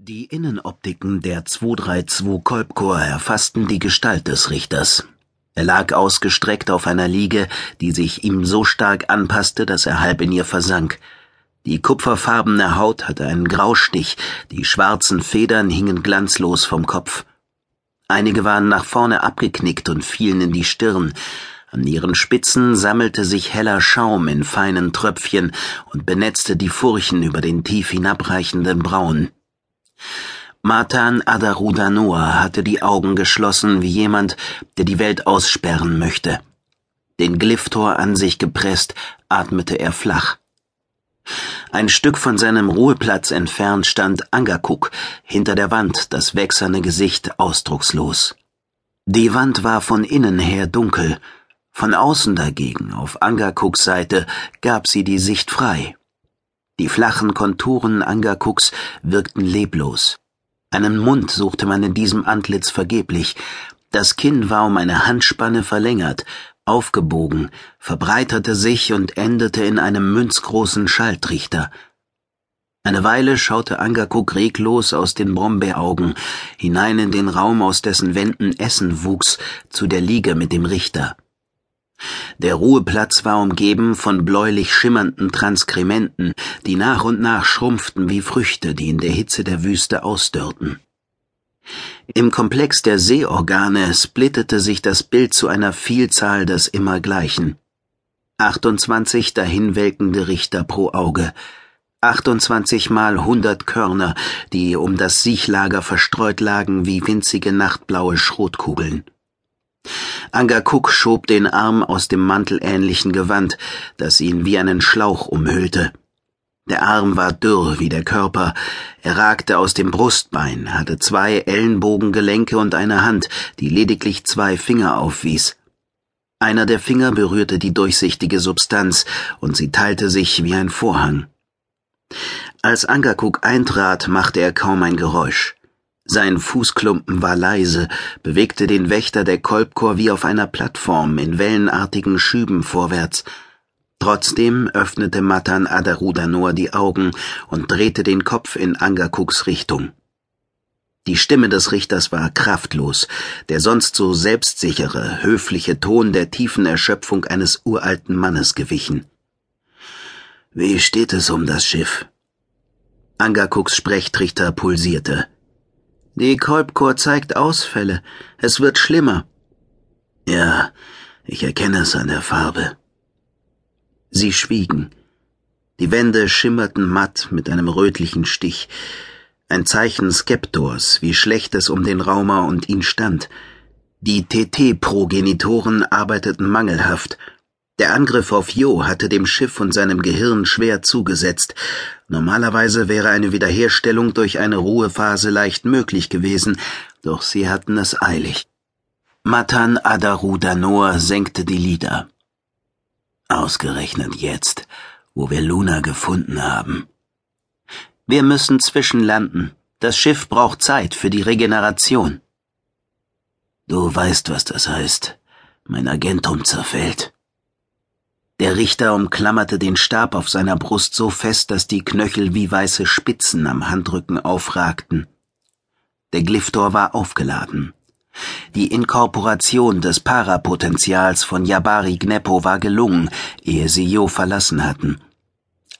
Die Innenoptiken der 232 Kolbkor erfassten die Gestalt des Richters. Er lag ausgestreckt auf einer Liege, die sich ihm so stark anpasste, dass er halb in ihr versank. Die kupferfarbene Haut hatte einen Graustich, die schwarzen Federn hingen glanzlos vom Kopf. Einige waren nach vorne abgeknickt und fielen in die Stirn. An ihren Spitzen sammelte sich heller Schaum in feinen Tröpfchen und benetzte die Furchen über den tief hinabreichenden Brauen. Matan Adarudanoa hatte die Augen geschlossen wie jemand, der die Welt aussperren möchte. Den Glyphtor an sich gepresst, atmete er flach. Ein Stück von seinem Ruheplatz entfernt stand Angakuk, hinter der Wand, das wächserne Gesicht ausdruckslos. Die Wand war von innen her dunkel, von außen dagegen, auf Angakuks Seite, gab sie die Sicht frei. Die flachen Konturen Angakuks wirkten leblos. Einen Mund suchte man in diesem Antlitz vergeblich. Das Kinn war um eine Handspanne verlängert, aufgebogen, verbreiterte sich und endete in einem münzgroßen Schalltrichter. Eine Weile schaute Angakuk reglos aus den Brombeeraugen, hinein in den Raum, aus dessen Wänden Essen wuchs, zu der Liege mit dem Richter. Der Ruheplatz war umgeben von bläulich schimmernden Transkrementen, die nach und nach schrumpften wie Früchte, die in der Hitze der Wüste ausdörrten. Im Komplex der Sehorgane splittete sich das Bild zu einer Vielzahl des Immergleichen. 28 dahinwelkende Richter pro Auge, 28 mal 100 Körner, die um das Siechlager verstreut lagen wie winzige nachtblaue Schrotkugeln. Angakuk schob den Arm aus dem mantelähnlichen Gewand, das ihn wie einen Schlauch umhüllte. Der Arm war dürr wie der Körper, er ragte aus dem Brustbein, hatte zwei Ellenbogengelenke und eine Hand, die lediglich zwei Finger aufwies. Einer der Finger berührte die durchsichtige Substanz, und sie teilte sich wie ein Vorhang. Als Angakuk eintrat, machte er kaum ein Geräusch. Sein Fußklumpen war leise, bewegte den Wächter der Kolbchor wie auf einer Plattform in wellenartigen Schüben vorwärts. Trotzdem öffnete Matan Adarudanor die Augen und drehte den Kopf in Angakuks Richtung. Die Stimme des Richters war kraftlos, der sonst so selbstsichere, höfliche Ton der tiefen Erschöpfung eines uralten Mannes gewichen. Wie steht es um das Schiff? Angakuks Sprechtrichter pulsierte. Die Kolbchor zeigt Ausfälle. Es wird schlimmer. Ja, ich erkenne es an der Farbe. Sie schwiegen. Die Wände schimmerten matt mit einem rötlichen Stich. Ein Zeichen Skeptors, wie schlecht es um den Raumer und ihn stand. Die TT-Progenitoren arbeiteten mangelhaft der Angriff auf Jo hatte dem Schiff und seinem Gehirn schwer zugesetzt. Normalerweise wäre eine Wiederherstellung durch eine Ruhephase leicht möglich gewesen, doch sie hatten es eilig. Matan Adaru Danor senkte die Lider. Ausgerechnet jetzt, wo wir Luna gefunden haben. Wir müssen zwischenlanden. Das Schiff braucht Zeit für die Regeneration. Du weißt, was das heißt. Mein Agentum zerfällt. Der Richter umklammerte den Stab auf seiner Brust so fest, dass die Knöchel wie weiße Spitzen am Handrücken aufragten. Der Glyphtor war aufgeladen. Die Inkorporation des Parapotenzials von Jabari Gneppo war gelungen, ehe sie Jo verlassen hatten.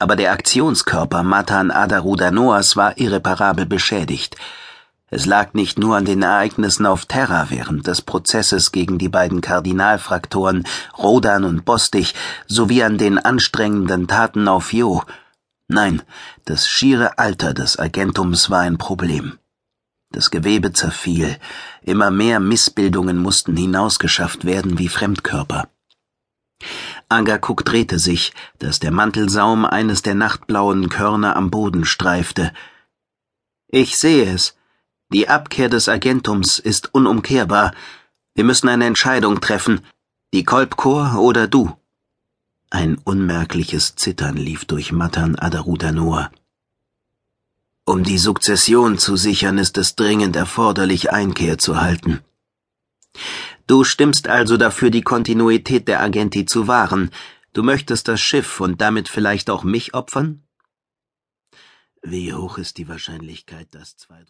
Aber der Aktionskörper Matan Adarudanoas war irreparabel beschädigt. Es lag nicht nur an den Ereignissen auf Terra während des Prozesses gegen die beiden Kardinalfraktoren Rodan und Bostich sowie an den anstrengenden Taten auf Jo. Nein, das schiere Alter des Agentums war ein Problem. Das Gewebe zerfiel, immer mehr Missbildungen mussten hinausgeschafft werden wie Fremdkörper. Angakuk drehte sich, dass der Mantelsaum eines der nachtblauen Körner am Boden streifte. Ich sehe es, die Abkehr des Agentums ist unumkehrbar. Wir müssen eine Entscheidung treffen. Die Kolbchor oder du. Ein unmerkliches Zittern lief durch Matan Adarudanoa. Um die Sukzession zu sichern, ist es dringend erforderlich, Einkehr zu halten. Du stimmst also dafür, die Kontinuität der Agenti zu wahren. Du möchtest das Schiff und damit vielleicht auch mich opfern? Wie hoch ist die Wahrscheinlichkeit, dass zwei